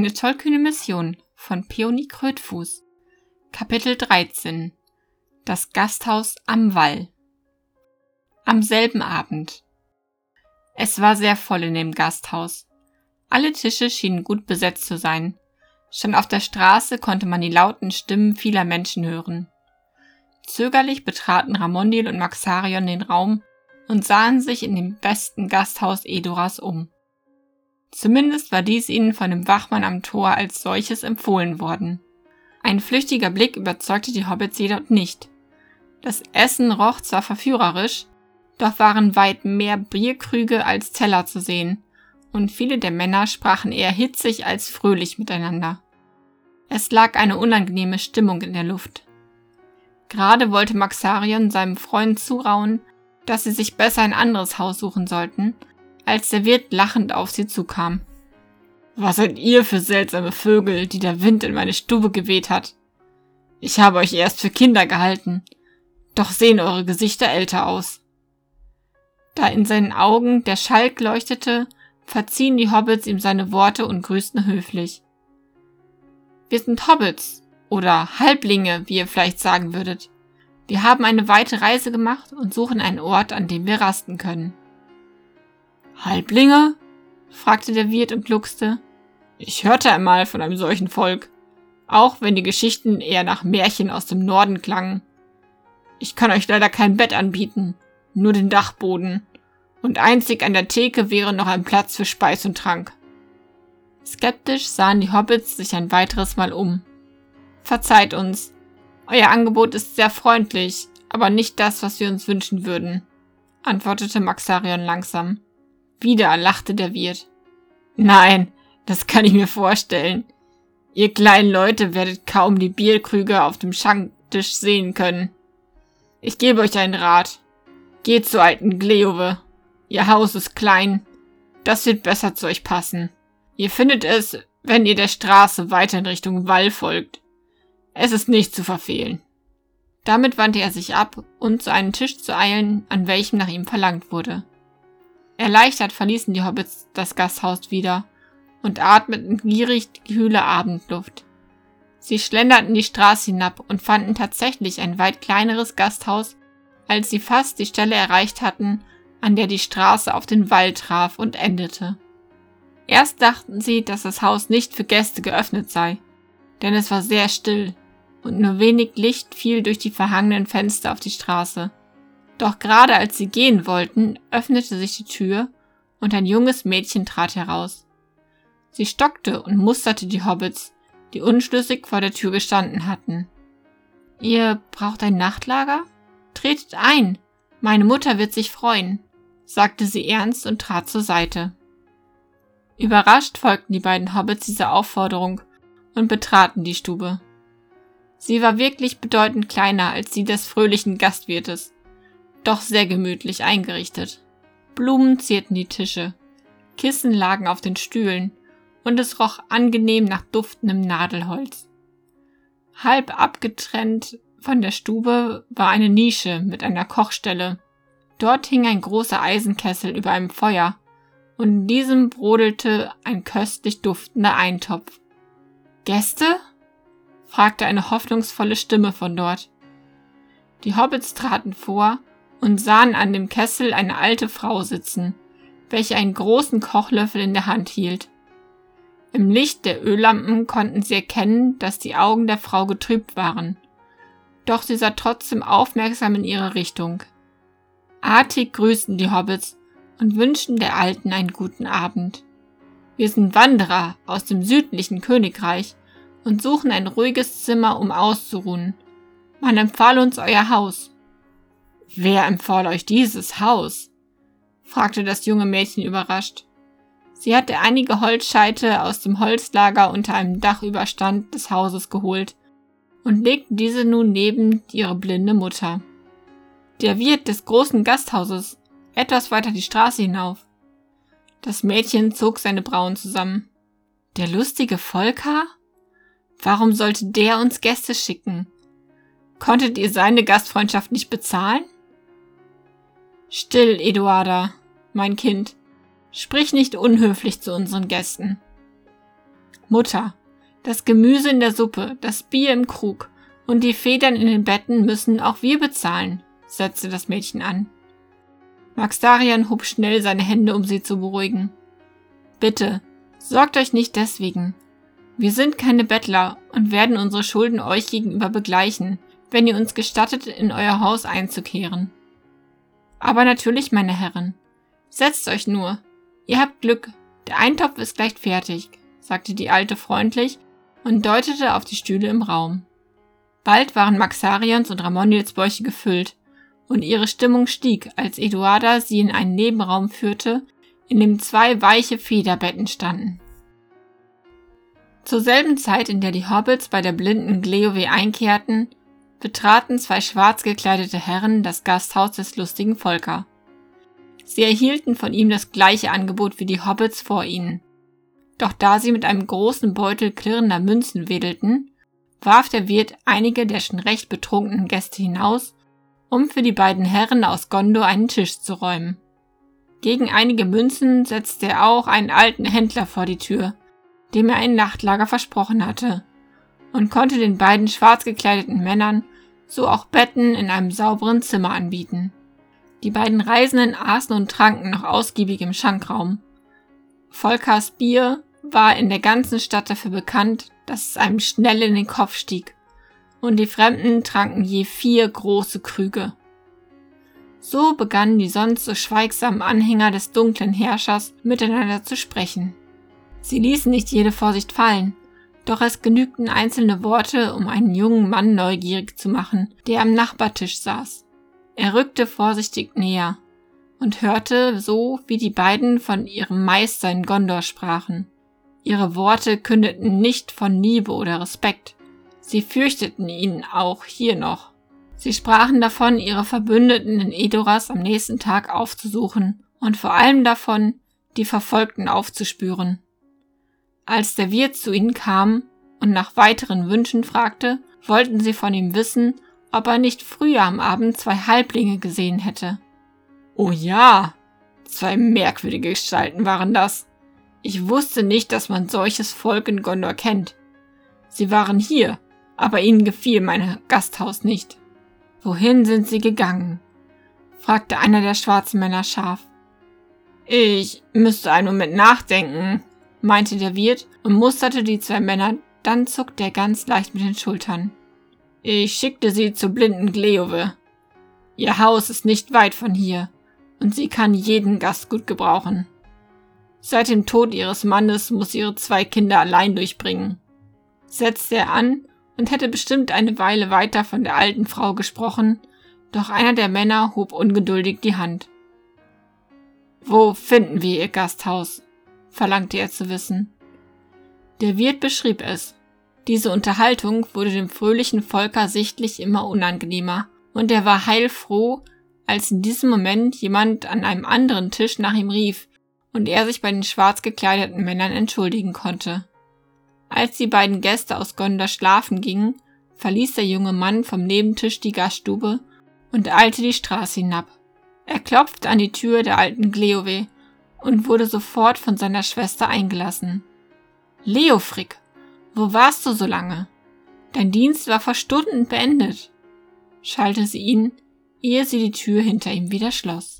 Eine tollkühne Mission von Peony Krötfuß. Kapitel 13 Das Gasthaus am Wall. Am selben Abend. Es war sehr voll in dem Gasthaus. Alle Tische schienen gut besetzt zu sein. Schon auf der Straße konnte man die lauten Stimmen vieler Menschen hören. Zögerlich betraten Ramondil und Maxarion den Raum und sahen sich in dem besten Gasthaus Edoras um. Zumindest war dies ihnen von dem Wachmann am Tor als solches empfohlen worden. Ein flüchtiger Blick überzeugte die Hobbits jedoch nicht. Das Essen roch zwar verführerisch, doch waren weit mehr Bierkrüge als Teller zu sehen, und viele der Männer sprachen eher hitzig als fröhlich miteinander. Es lag eine unangenehme Stimmung in der Luft. Gerade wollte Maxarion seinem Freund zurauen, dass sie sich besser ein anderes Haus suchen sollten, als der Wirt lachend auf sie zukam. Was seid ihr für seltsame Vögel, die der Wind in meine Stube geweht hat? Ich habe euch erst für Kinder gehalten, doch sehen eure Gesichter älter aus. Da in seinen Augen der Schalk leuchtete, verziehen die Hobbits ihm seine Worte und grüßten höflich. Wir sind Hobbits oder Halblinge, wie ihr vielleicht sagen würdet. Wir haben eine weite Reise gemacht und suchen einen Ort, an dem wir rasten können. Halblinge? fragte der Wirt und gluckste. Ich hörte einmal von einem solchen Volk, auch wenn die Geschichten eher nach Märchen aus dem Norden klangen. Ich kann euch leider kein Bett anbieten, nur den Dachboden, und einzig an der Theke wäre noch ein Platz für Speis und Trank. Skeptisch sahen die Hobbits sich ein weiteres Mal um. Verzeiht uns, euer Angebot ist sehr freundlich, aber nicht das, was wir uns wünschen würden, antwortete Maxarion langsam. Wieder lachte der Wirt. Nein, das kann ich mir vorstellen. Ihr kleinen Leute werdet kaum die Bierkrüge auf dem Schanktisch sehen können. Ich gebe euch einen Rat. Geht zu alten Gleove. Ihr Haus ist klein. Das wird besser zu euch passen. Ihr findet es, wenn ihr der Straße weiter in Richtung Wall folgt. Es ist nicht zu verfehlen. Damit wandte er sich ab, um zu einem Tisch zu eilen, an welchem nach ihm verlangt wurde. Erleichtert verließen die Hobbits das Gasthaus wieder und atmeten gierig die kühle Abendluft. Sie schlenderten die Straße hinab und fanden tatsächlich ein weit kleineres Gasthaus, als sie fast die Stelle erreicht hatten, an der die Straße auf den Wall traf und endete. Erst dachten sie, dass das Haus nicht für Gäste geöffnet sei, denn es war sehr still und nur wenig Licht fiel durch die verhangenen Fenster auf die Straße. Doch gerade als sie gehen wollten, öffnete sich die Tür und ein junges Mädchen trat heraus. Sie stockte und musterte die Hobbits, die unschlüssig vor der Tür gestanden hatten. Ihr braucht ein Nachtlager? Tretet ein, meine Mutter wird sich freuen, sagte sie ernst und trat zur Seite. Überrascht folgten die beiden Hobbits dieser Aufforderung und betraten die Stube. Sie war wirklich bedeutend kleiner als die des fröhlichen Gastwirtes doch sehr gemütlich eingerichtet. Blumen zierten die Tische, Kissen lagen auf den Stühlen und es roch angenehm nach duftendem Nadelholz. Halb abgetrennt von der Stube war eine Nische mit einer Kochstelle. Dort hing ein großer Eisenkessel über einem Feuer und in diesem brodelte ein köstlich duftender Eintopf. Gäste? fragte eine hoffnungsvolle Stimme von dort. Die Hobbits traten vor und sahen an dem Kessel eine alte Frau sitzen, welche einen großen Kochlöffel in der Hand hielt. Im Licht der Öllampen konnten sie erkennen, dass die Augen der Frau getrübt waren. Doch sie sah trotzdem aufmerksam in ihre Richtung. Artig grüßten die Hobbits und wünschten der Alten einen guten Abend. Wir sind Wanderer aus dem südlichen Königreich und suchen ein ruhiges Zimmer, um auszuruhen. Man empfahl uns euer Haus. Wer empfahl euch dieses Haus? fragte das junge Mädchen überrascht. Sie hatte einige Holzscheite aus dem Holzlager unter einem Dachüberstand des Hauses geholt und legte diese nun neben ihre blinde Mutter. Der Wirt des großen Gasthauses, etwas weiter die Straße hinauf. Das Mädchen zog seine Brauen zusammen. Der lustige Volker? Warum sollte der uns Gäste schicken? Konntet ihr seine Gastfreundschaft nicht bezahlen? Still, Eduarda, mein Kind. Sprich nicht unhöflich zu unseren Gästen. Mutter, das Gemüse in der Suppe, das Bier im Krug und die Federn in den Betten müssen auch wir bezahlen, setzte das Mädchen an. Max Darian hob schnell seine Hände, um sie zu beruhigen. Bitte, sorgt euch nicht deswegen. Wir sind keine Bettler und werden unsere Schulden euch gegenüber begleichen, wenn ihr uns gestattet, in euer Haus einzukehren. Aber natürlich, meine Herren. Setzt euch nur. Ihr habt Glück. Der Eintopf ist gleich fertig, sagte die Alte freundlich und deutete auf die Stühle im Raum. Bald waren Maxarians und Ramondils Bäuche gefüllt, und ihre Stimmung stieg, als Eduarda sie in einen Nebenraum führte, in dem zwei weiche Federbetten standen. Zur selben Zeit, in der die Hobbits bei der blinden Gleowe einkehrten, betraten zwei schwarz gekleidete Herren das Gasthaus des lustigen Volker. Sie erhielten von ihm das gleiche Angebot wie die Hobbits vor ihnen. Doch da sie mit einem großen Beutel klirrender Münzen wedelten, warf der Wirt einige der schon recht betrunkenen Gäste hinaus, um für die beiden Herren aus Gondor einen Tisch zu räumen. Gegen einige Münzen setzte er auch einen alten Händler vor die Tür, dem er ein Nachtlager versprochen hatte, und konnte den beiden schwarz gekleideten Männern so auch Betten in einem sauberen Zimmer anbieten. Die beiden Reisenden aßen und tranken noch ausgiebig im Schankraum. Volkers Bier war in der ganzen Stadt dafür bekannt, dass es einem schnell in den Kopf stieg, und die Fremden tranken je vier große Krüge. So begannen die sonst so schweigsamen Anhänger des dunklen Herrschers miteinander zu sprechen. Sie ließen nicht jede Vorsicht fallen, doch es genügten einzelne Worte, um einen jungen Mann neugierig zu machen, der am Nachbartisch saß. Er rückte vorsichtig näher und hörte so, wie die beiden von ihrem Meister in Gondor sprachen. Ihre Worte kündeten nicht von Liebe oder Respekt. Sie fürchteten ihn auch hier noch. Sie sprachen davon, ihre Verbündeten in Edoras am nächsten Tag aufzusuchen und vor allem davon, die Verfolgten aufzuspüren. Als der Wirt zu ihnen kam und nach weiteren Wünschen fragte, wollten sie von ihm wissen, ob er nicht früher am Abend zwei Halblinge gesehen hätte. Oh ja, zwei merkwürdige Gestalten waren das. Ich wusste nicht, dass man solches Volk in Gondor kennt. Sie waren hier, aber ihnen gefiel mein Gasthaus nicht. Wohin sind sie gegangen? fragte einer der schwarzen Männer scharf. Ich müsste einen Moment nachdenken, meinte der Wirt und musterte die zwei Männer, dann zuckte er ganz leicht mit den Schultern. Ich schickte sie zur blinden Gleove. Ihr Haus ist nicht weit von hier, und sie kann jeden Gast gut gebrauchen. Seit dem Tod ihres Mannes muss sie ihre zwei Kinder allein durchbringen. Setzte er an und hätte bestimmt eine Weile weiter von der alten Frau gesprochen, doch einer der Männer hob ungeduldig die Hand. Wo finden wir ihr Gasthaus? Verlangte er zu wissen. Der Wirt beschrieb es. Diese Unterhaltung wurde dem fröhlichen Volker sichtlich immer unangenehmer, und er war heilfroh, als in diesem Moment jemand an einem anderen Tisch nach ihm rief und er sich bei den schwarz gekleideten Männern entschuldigen konnte. Als die beiden Gäste aus Gondor schlafen gingen, verließ der junge Mann vom Nebentisch die Gaststube und eilte die Straße hinab. Er klopfte an die Tür der alten Gleowe und wurde sofort von seiner Schwester eingelassen. Leofrick, wo warst du so lange? Dein Dienst war vor Stunden beendet, schallte sie ihn, ehe sie die Tür hinter ihm wieder schloss.